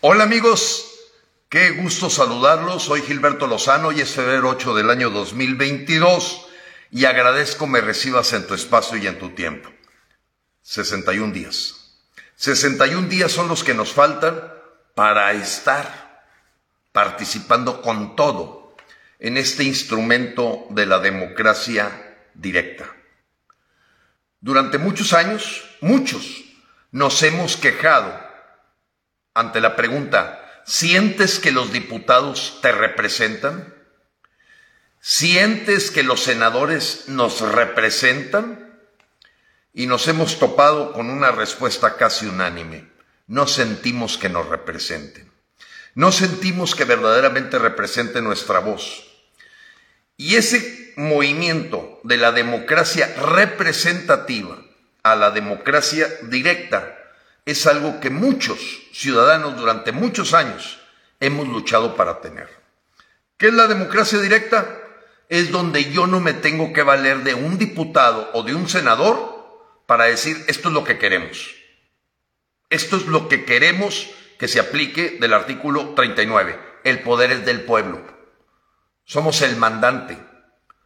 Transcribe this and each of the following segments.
Hola amigos, qué gusto saludarlos. Soy Gilberto Lozano y es febrero 8 del año 2022 y agradezco me recibas en tu espacio y en tu tiempo. 61 días. 61 días son los que nos faltan para estar participando con todo en este instrumento de la democracia directa. Durante muchos años, muchos nos hemos quejado ante la pregunta, ¿sientes que los diputados te representan? ¿Sientes que los senadores nos representan? Y nos hemos topado con una respuesta casi unánime. No sentimos que nos representen. No sentimos que verdaderamente represente nuestra voz. Y ese movimiento de la democracia representativa a la democracia directa es algo que muchos ciudadanos durante muchos años hemos luchado para tener. ¿Qué es la democracia directa? Es donde yo no me tengo que valer de un diputado o de un senador para decir esto es lo que queremos. Esto es lo que queremos que se aplique del artículo 39. El poder es del pueblo. Somos el mandante,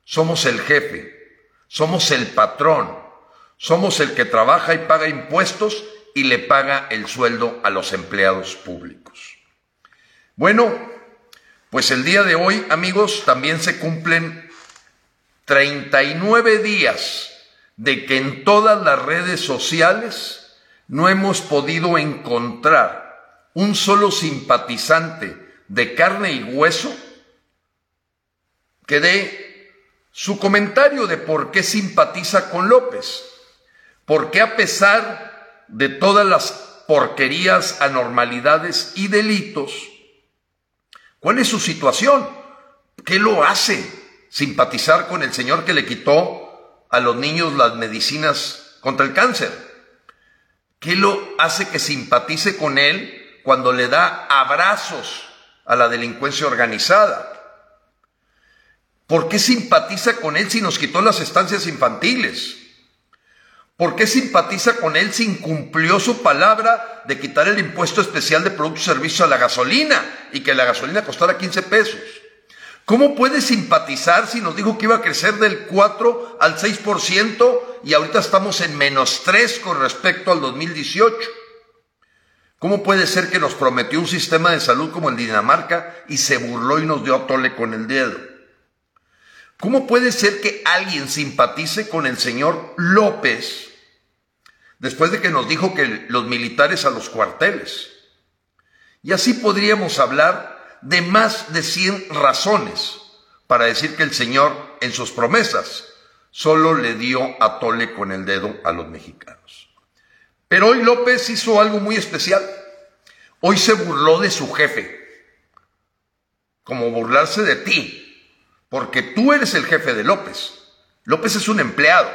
somos el jefe, somos el patrón, somos el que trabaja y paga impuestos y le paga el sueldo a los empleados públicos. Bueno, pues el día de hoy, amigos, también se cumplen 39 días de que en todas las redes sociales no hemos podido encontrar un solo simpatizante de carne y hueso que dé su comentario de por qué simpatiza con López, por qué a pesar de todas las porquerías, anormalidades y delitos, ¿cuál es su situación? ¿Qué lo hace simpatizar con el Señor que le quitó a los niños las medicinas contra el cáncer? ¿Qué lo hace que simpatice con él cuando le da abrazos a la delincuencia organizada? ¿Por qué simpatiza con él si nos quitó las estancias infantiles? ¿Por qué simpatiza con él si incumplió su palabra de quitar el impuesto especial de productos y servicios a la gasolina y que la gasolina costara 15 pesos? ¿Cómo puede simpatizar si nos dijo que iba a crecer del 4 al 6% y ahorita estamos en menos 3 con respecto al 2018? ¿Cómo puede ser que nos prometió un sistema de salud como el Dinamarca y se burló y nos dio a tole con el dedo? ¿Cómo puede ser que alguien simpatice con el señor López después de que nos dijo que los militares a los cuarteles? Y así podríamos hablar de más de 100 razones para decir que el señor en sus promesas solo le dio a tole con el dedo a los mexicanos. Pero hoy López hizo algo muy especial. Hoy se burló de su jefe, como burlarse de ti, porque tú eres el jefe de López. López es un empleado.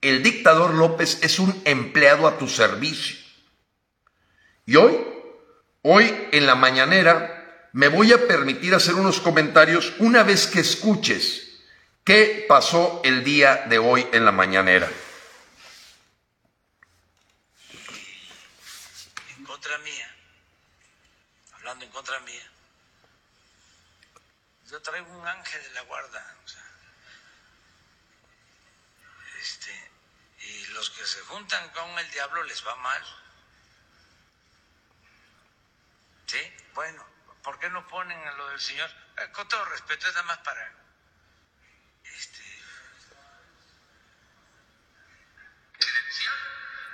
El dictador López es un empleado a tu servicio. Y hoy, hoy en la mañanera, me voy a permitir hacer unos comentarios una vez que escuches qué pasó el día de hoy en la mañanera. En contra mía, hablando en contra mía, yo traigo un ángel de la guarda. este, los que se juntan con el diablo les va mal. ¿Sí? Bueno, ¿por qué no ponen a lo del Señor? Eh, con todo respeto, es nada más para... Este,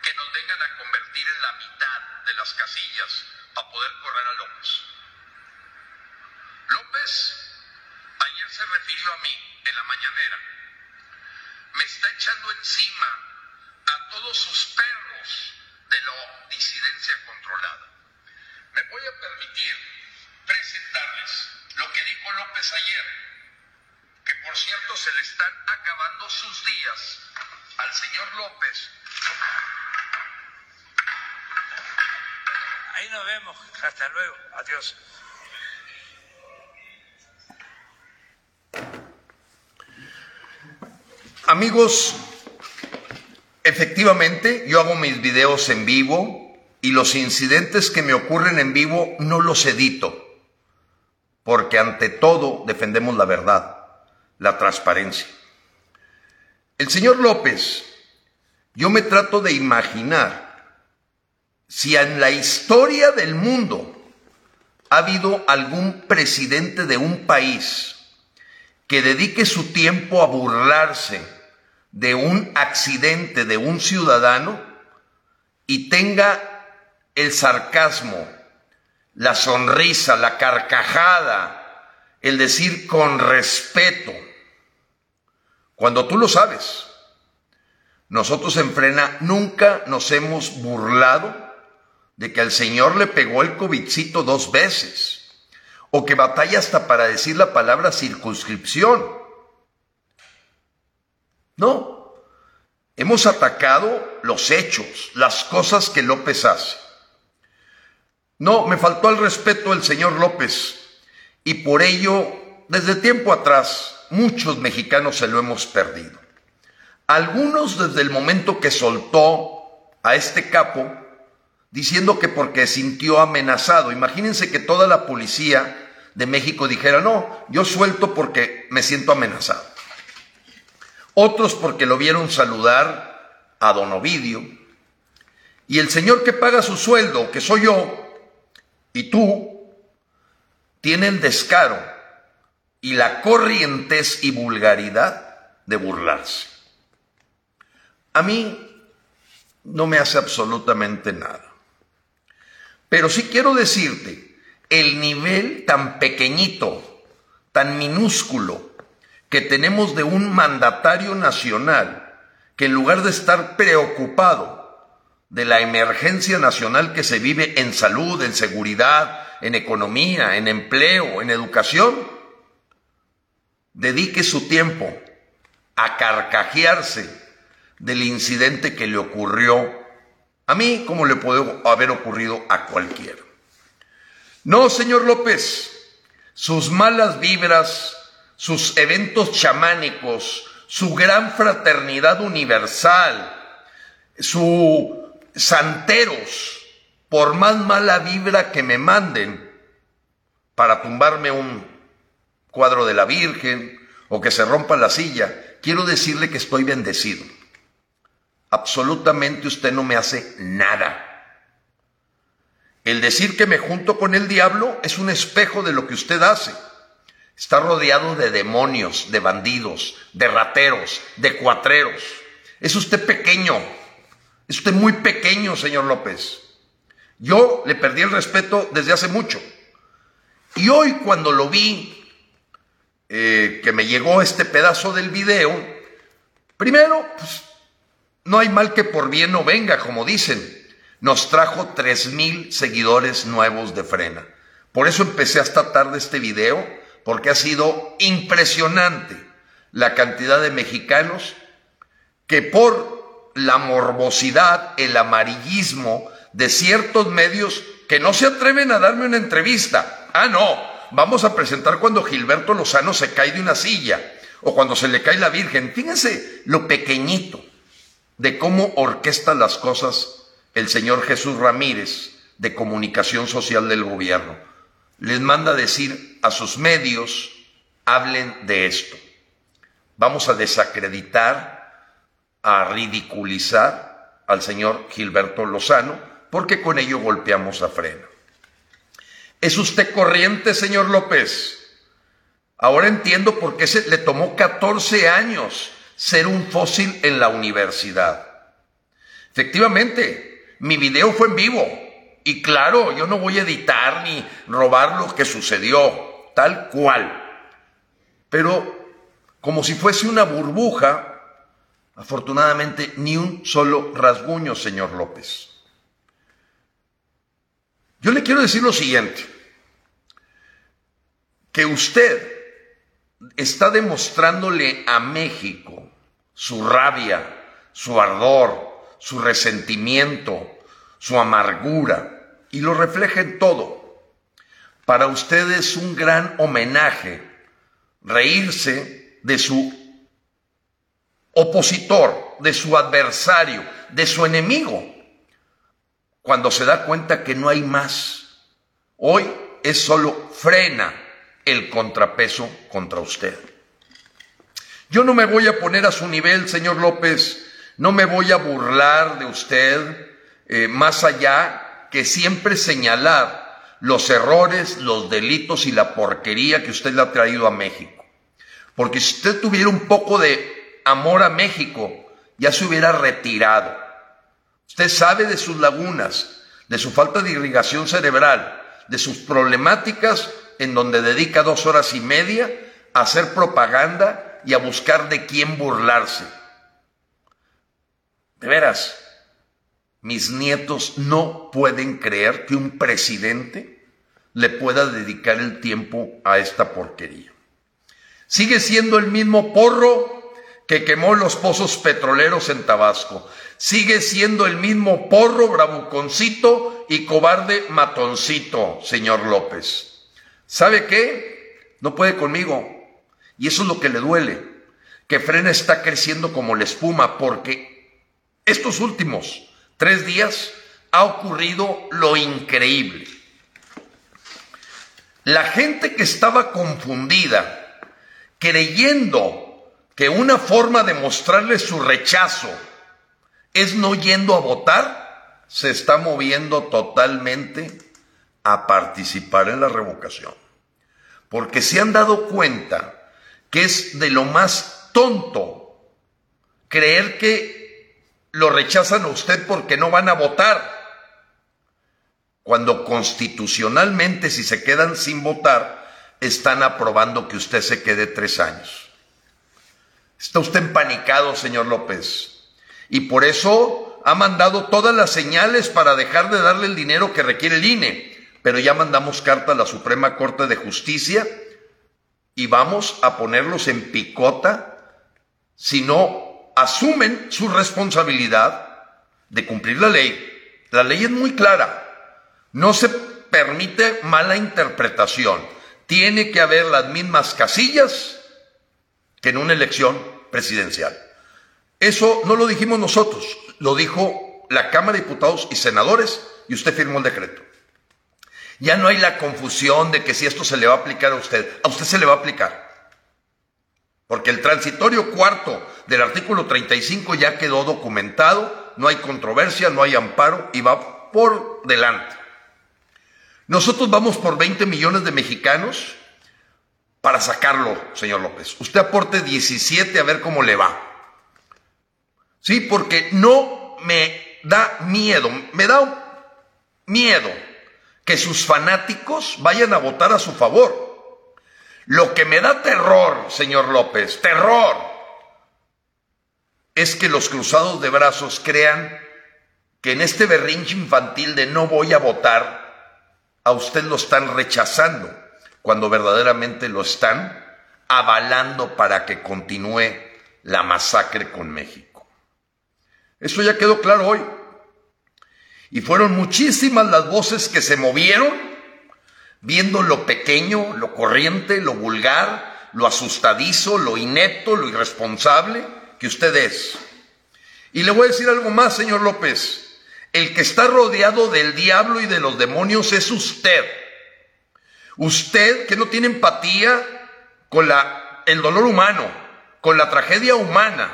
que nos vengan a convertir en la mitad de las casillas para poder correr a López. López ayer se refirió a mí en la mañanera, me está echando encima todos sus perros de la disidencia controlada. Me voy a permitir presentarles lo que dijo López ayer, que por cierto se le están acabando sus días al señor López. Ahí nos vemos. Hasta luego. Adiós. Amigos, efectivamente, yo hago mis videos en vivo y los incidentes que me ocurren en vivo no los edito, porque ante todo defendemos la verdad, la transparencia. El señor López, yo me trato de imaginar si en la historia del mundo ha habido algún presidente de un país que dedique su tiempo a burlarse de un accidente de un ciudadano y tenga el sarcasmo, la sonrisa, la carcajada, el decir con respeto, cuando tú lo sabes. Nosotros en Frena nunca nos hemos burlado de que al Señor le pegó el covidcito dos veces, o que batalla hasta para decir la palabra circunscripción. No, hemos atacado los hechos, las cosas que López hace. No, me faltó el respeto del señor López y por ello, desde tiempo atrás, muchos mexicanos se lo hemos perdido. Algunos desde el momento que soltó a este capo, diciendo que porque sintió amenazado. Imagínense que toda la policía de México dijera, no, yo suelto porque me siento amenazado. Otros porque lo vieron saludar a don Ovidio. Y el señor que paga su sueldo, que soy yo, y tú, tienen descaro y la corrientez y vulgaridad de burlarse. A mí no me hace absolutamente nada. Pero sí quiero decirte el nivel tan pequeñito, tan minúsculo que tenemos de un mandatario nacional que en lugar de estar preocupado de la emergencia nacional que se vive en salud, en seguridad, en economía, en empleo, en educación, dedique su tiempo a carcajearse del incidente que le ocurrió a mí como le puede haber ocurrido a cualquiera. No, señor López, sus malas vibras, sus eventos chamánicos, su gran fraternidad universal, su santeros, por más mala vibra que me manden para tumbarme un cuadro de la Virgen o que se rompa la silla, quiero decirle que estoy bendecido absolutamente usted no me hace nada. El decir que me junto con el diablo es un espejo de lo que usted hace. Está rodeado de demonios, de bandidos, de rateros, de cuatreros. Es usted pequeño. Es usted muy pequeño, señor López. Yo le perdí el respeto desde hace mucho. Y hoy cuando lo vi, eh, que me llegó este pedazo del video, primero, pues, no hay mal que por bien no venga, como dicen. Nos trajo tres mil seguidores nuevos de Frena. Por eso empecé hasta tarde este video, porque ha sido impresionante la cantidad de mexicanos que por la morbosidad, el amarillismo de ciertos medios que no se atreven a darme una entrevista. Ah, no, vamos a presentar cuando Gilberto Lozano se cae de una silla o cuando se le cae la Virgen. Fíjense lo pequeñito de cómo orquesta las cosas el señor Jesús Ramírez de comunicación social del gobierno. Les manda decir a sus medios, hablen de esto. Vamos a desacreditar, a ridiculizar al señor Gilberto Lozano, porque con ello golpeamos a freno. ¿Es usted corriente, señor López? Ahora entiendo por qué se le tomó 14 años ser un fósil en la universidad. Efectivamente, mi video fue en vivo y claro, yo no voy a editar ni robar lo que sucedió, tal cual. Pero como si fuese una burbuja, afortunadamente ni un solo rasguño, señor López. Yo le quiero decir lo siguiente, que usted está demostrándole a México su rabia, su ardor, su resentimiento, su amargura, y lo refleja en todo. Para usted es un gran homenaje reírse de su opositor, de su adversario, de su enemigo. cuando se da cuenta que no hay más. Hoy es solo frena el contrapeso contra usted. Yo no me voy a poner a su nivel, señor López, no me voy a burlar de usted, eh, más allá que siempre señalar los errores, los delitos y la porquería que usted le ha traído a México. Porque si usted tuviera un poco de amor a México, ya se hubiera retirado. Usted sabe de sus lagunas, de su falta de irrigación cerebral, de sus problemáticas en donde dedica dos horas y media a hacer propaganda y a buscar de quién burlarse. De veras, mis nietos no pueden creer que un presidente le pueda dedicar el tiempo a esta porquería. Sigue siendo el mismo porro que quemó los pozos petroleros en Tabasco. Sigue siendo el mismo porro, bravuconcito y cobarde matoncito, señor López. ¿Sabe qué? No puede conmigo. Y eso es lo que le duele, que Frena está creciendo como la espuma, porque estos últimos tres días ha ocurrido lo increíble. La gente que estaba confundida, creyendo que una forma de mostrarle su rechazo es no yendo a votar, se está moviendo totalmente a participar en la revocación. Porque se han dado cuenta que es de lo más tonto creer que lo rechazan a usted porque no van a votar. Cuando constitucionalmente, si se quedan sin votar, están aprobando que usted se quede tres años. Está usted empanicado, señor López. Y por eso ha mandado todas las señales para dejar de darle el dinero que requiere el INE. Pero ya mandamos carta a la Suprema Corte de Justicia y vamos a ponerlos en picota si no asumen su responsabilidad de cumplir la ley. La ley es muy clara. No se permite mala interpretación. Tiene que haber las mismas casillas que en una elección presidencial. Eso no lo dijimos nosotros, lo dijo la Cámara de Diputados y Senadores y usted firmó el decreto. Ya no hay la confusión de que si esto se le va a aplicar a usted, a usted se le va a aplicar. Porque el transitorio cuarto del artículo 35 ya quedó documentado, no hay controversia, no hay amparo y va por delante. Nosotros vamos por 20 millones de mexicanos para sacarlo, señor López. Usted aporte 17 a ver cómo le va. Sí, porque no me da miedo, me da miedo que sus fanáticos vayan a votar a su favor. Lo que me da terror, señor López, terror, es que los cruzados de brazos crean que en este berrinche infantil de no voy a votar, a usted lo están rechazando, cuando verdaderamente lo están avalando para que continúe la masacre con México. Eso ya quedó claro hoy. Y fueron muchísimas las voces que se movieron viendo lo pequeño, lo corriente, lo vulgar, lo asustadizo, lo inepto, lo irresponsable que usted es. Y le voy a decir algo más, señor López. El que está rodeado del diablo y de los demonios es usted. Usted que no tiene empatía con la, el dolor humano, con la tragedia humana,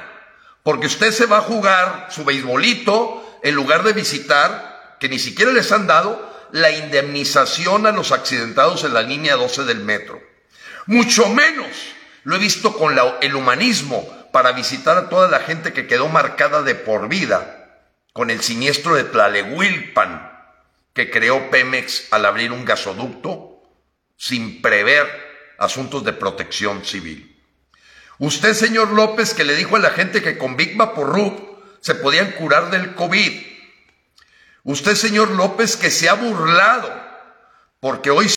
porque usted se va a jugar su beisbolito en lugar de visitar, que ni siquiera les han dado, la indemnización a los accidentados en la línea 12 del metro. Mucho menos lo he visto con el humanismo para visitar a toda la gente que quedó marcada de por vida con el siniestro de Tlalehuilpan que creó Pemex al abrir un gasoducto sin prever asuntos de protección civil. Usted, señor López, que le dijo a la gente que con Big Vaporub se podían curar del COVID, Usted, señor López, que se ha burlado, porque hoy